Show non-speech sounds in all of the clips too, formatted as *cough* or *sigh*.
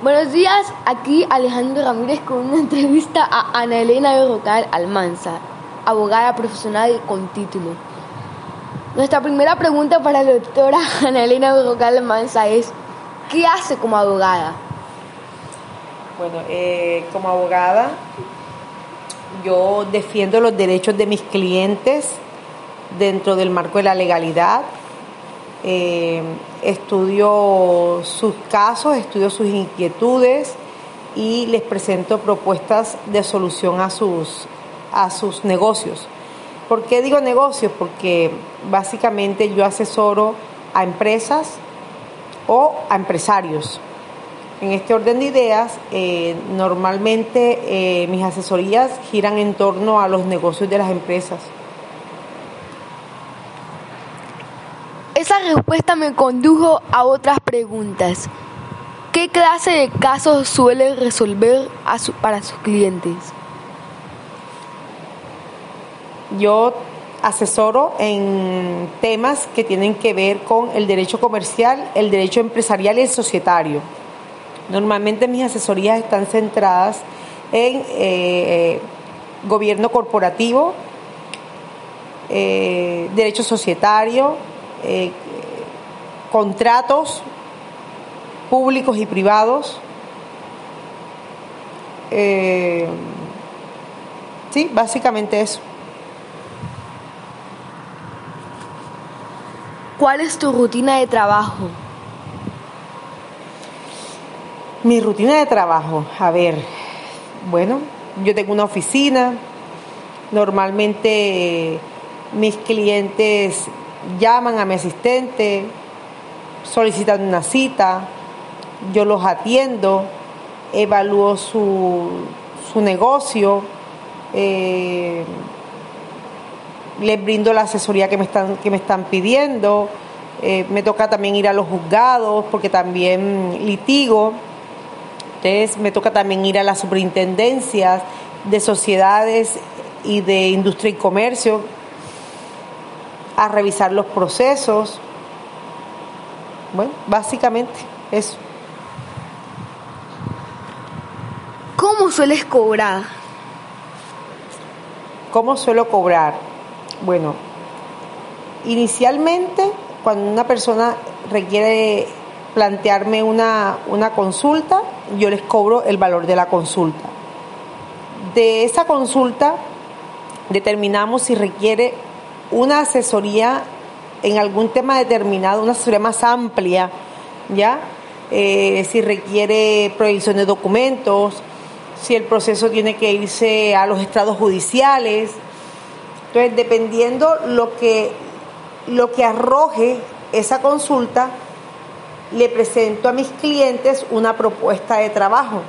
Buenos días, aquí Alejandro Ramírez con una *laughs* entrevista a Ana Elena Berrocal Almanza, abogada profesional con título. Nuestra primera pregunta para la doctora *laughs* Ana Elena Berrocal Almanza es, ¿qué hace como abogada? Bueno, eh, como abogada yo defiendo los derechos de mis clientes dentro del marco de la legalidad. Eh, estudio sus casos, estudio sus inquietudes y les presento propuestas de solución a sus, a sus negocios. ¿Por qué digo negocios? Porque básicamente yo asesoro a empresas o a empresarios. En este orden de ideas, eh, normalmente eh, mis asesorías giran en torno a los negocios de las empresas. Esa respuesta me condujo a otras preguntas. ¿Qué clase de casos suele resolver para sus clientes? Yo asesoro en temas que tienen que ver con el derecho comercial, el derecho empresarial y el societario. Normalmente mis asesorías están centradas en eh, gobierno corporativo, eh, derecho societario, eh, contratos públicos y privados. Eh, sí, básicamente eso. ¿Cuál es tu rutina de trabajo? Mi rutina de trabajo, a ver, bueno, yo tengo una oficina, normalmente mis clientes llaman a mi asistente, solicitan una cita, yo los atiendo, evalúo su, su negocio, eh, les brindo la asesoría que me están, que me están pidiendo, eh, me toca también ir a los juzgados porque también litigo, entonces me toca también ir a las superintendencias de sociedades y de industria y comercio a revisar los procesos. Bueno, básicamente eso. ¿Cómo sueles cobrar? ¿Cómo suelo cobrar? Bueno, inicialmente cuando una persona requiere plantearme una, una consulta, yo les cobro el valor de la consulta. De esa consulta determinamos si requiere una asesoría en algún tema determinado, una asesoría más amplia, ¿ya? Eh, si requiere prohibición de documentos, si el proceso tiene que irse a los estados judiciales. Entonces, dependiendo lo que, lo que arroje esa consulta, le presento a mis clientes una propuesta de trabajo.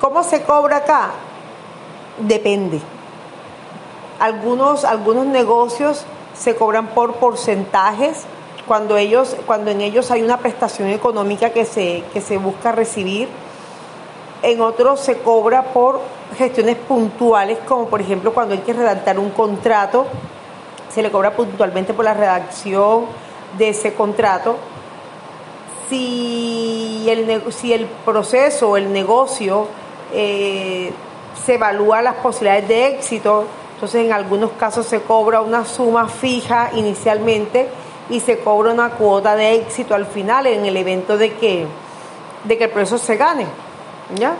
¿Cómo se cobra acá? Depende. Algunos, algunos negocios se cobran por porcentajes cuando, ellos, cuando en ellos hay una prestación económica que se, que se busca recibir. En otros se cobra por gestiones puntuales, como por ejemplo cuando hay que redactar un contrato, se le cobra puntualmente por la redacción de ese contrato. Si el, si el proceso el negocio eh, se evalúa las posibilidades de éxito, entonces en algunos casos se cobra una suma fija inicialmente y se cobra una cuota de éxito al final en el evento de que, de que el proceso se gane. ¿ya?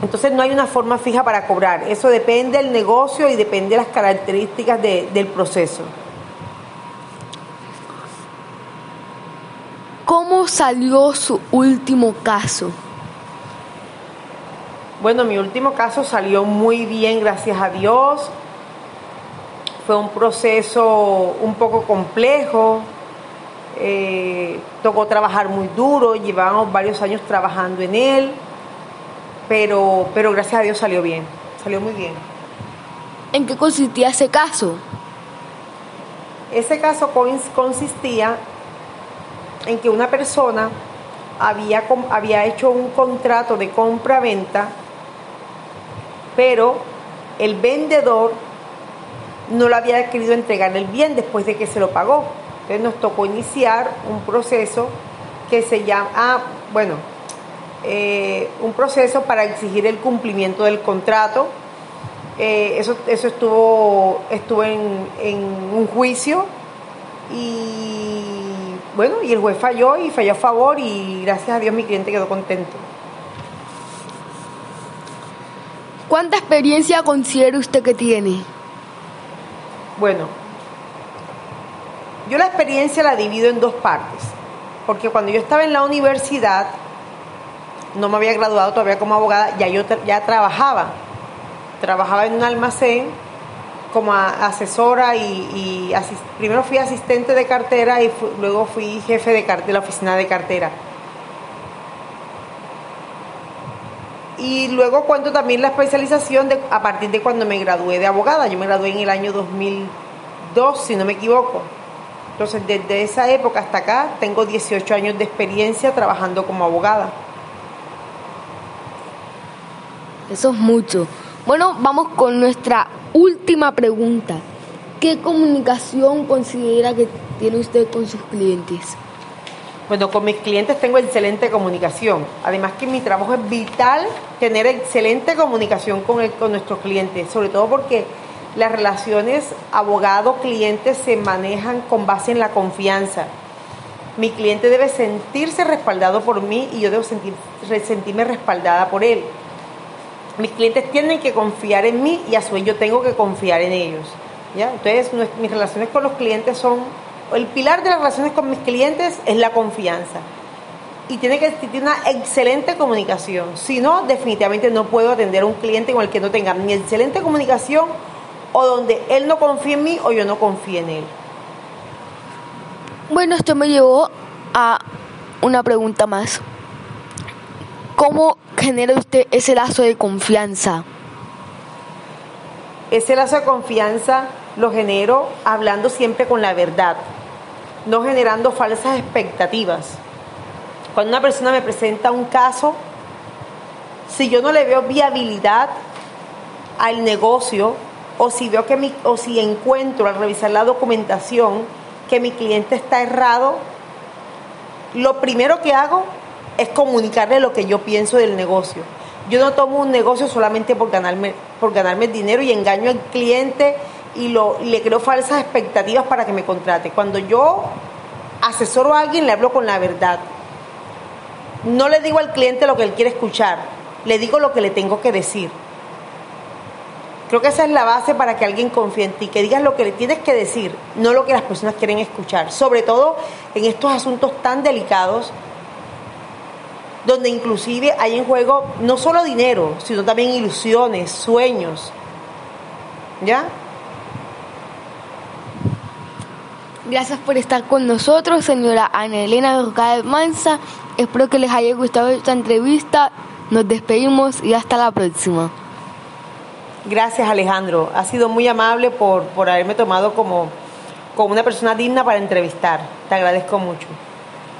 Entonces no hay una forma fija para cobrar. Eso depende del negocio y depende de las características del proceso. ¿Cómo salió su último caso? Bueno, mi último caso salió muy bien, gracias a Dios. Fue un proceso un poco complejo, eh, tocó trabajar muy duro, llevábamos varios años trabajando en él, pero, pero gracias a Dios salió bien, salió muy bien. ¿En qué consistía ese caso? Ese caso consistía en que una persona había, había hecho un contrato de compra-venta, pero el vendedor no lo había querido entregar el bien después de que se lo pagó. Entonces nos tocó iniciar un proceso que se llama, ah, bueno, eh, un proceso para exigir el cumplimiento del contrato. Eh, eso, eso estuvo, estuvo en, en un juicio y bueno, y el juez falló y falló a favor y gracias a Dios mi cliente quedó contento. ¿Cuánta experiencia considera usted que tiene? Bueno, yo la experiencia la divido en dos partes, porque cuando yo estaba en la universidad, no me había graduado todavía como abogada, ya yo ya trabajaba. Trabajaba en un almacén como asesora y, primero fui asistente de cartera y luego fui jefe de, de la oficina de cartera. Y luego cuento también la especialización de, a partir de cuando me gradué de abogada. Yo me gradué en el año 2002, si no me equivoco. Entonces, desde esa época hasta acá, tengo 18 años de experiencia trabajando como abogada. Eso es mucho. Bueno, vamos con nuestra última pregunta. ¿Qué comunicación considera que tiene usted con sus clientes? Bueno, con mis clientes tengo excelente comunicación. Además que mi trabajo es vital tener excelente comunicación con, con nuestros clientes, sobre todo porque las relaciones abogado-cliente se manejan con base en la confianza. Mi cliente debe sentirse respaldado por mí y yo debo sentir, sentirme respaldada por él. Mis clientes tienen que confiar en mí y a su vez yo tengo que confiar en ellos. ¿ya? Entonces, mis relaciones con los clientes son el pilar de las relaciones con mis clientes es la confianza. Y tiene que existir una excelente comunicación. Si no, definitivamente no puedo atender a un cliente con el que no tenga ni excelente comunicación o donde él no confíe en mí o yo no confíe en él. Bueno, esto me llevó a una pregunta más. ¿Cómo genera usted ese lazo de confianza? Ese lazo de confianza lo genero hablando siempre con la verdad no generando falsas expectativas. Cuando una persona me presenta un caso, si yo no le veo viabilidad al negocio o si veo que mi, o si encuentro al revisar la documentación que mi cliente está errado, lo primero que hago es comunicarle lo que yo pienso del negocio. Yo no tomo un negocio solamente por ganarme, por ganarme dinero y engaño al cliente y, lo, le creo falsas expectativas para que me contrate. Cuando yo asesoro a alguien, le hablo con la verdad. No le digo al cliente lo que él quiere escuchar, le digo lo que le tengo que decir. Creo que esa es la base para que alguien confíe en ti, que digas lo que le tienes que decir, no lo que las personas quieren escuchar. Sobre todo en estos asuntos tan delicados, donde inclusive hay en juego no solo dinero, sino también ilusiones, sueños. ¿Ya? Gracias por estar con nosotros, señora Ana Elena Roca Mansa. Espero que les haya gustado esta entrevista. Nos despedimos y hasta la próxima. Gracias, Alejandro. Ha sido muy amable por, por haberme tomado como, como una persona digna para entrevistar. Te agradezco mucho.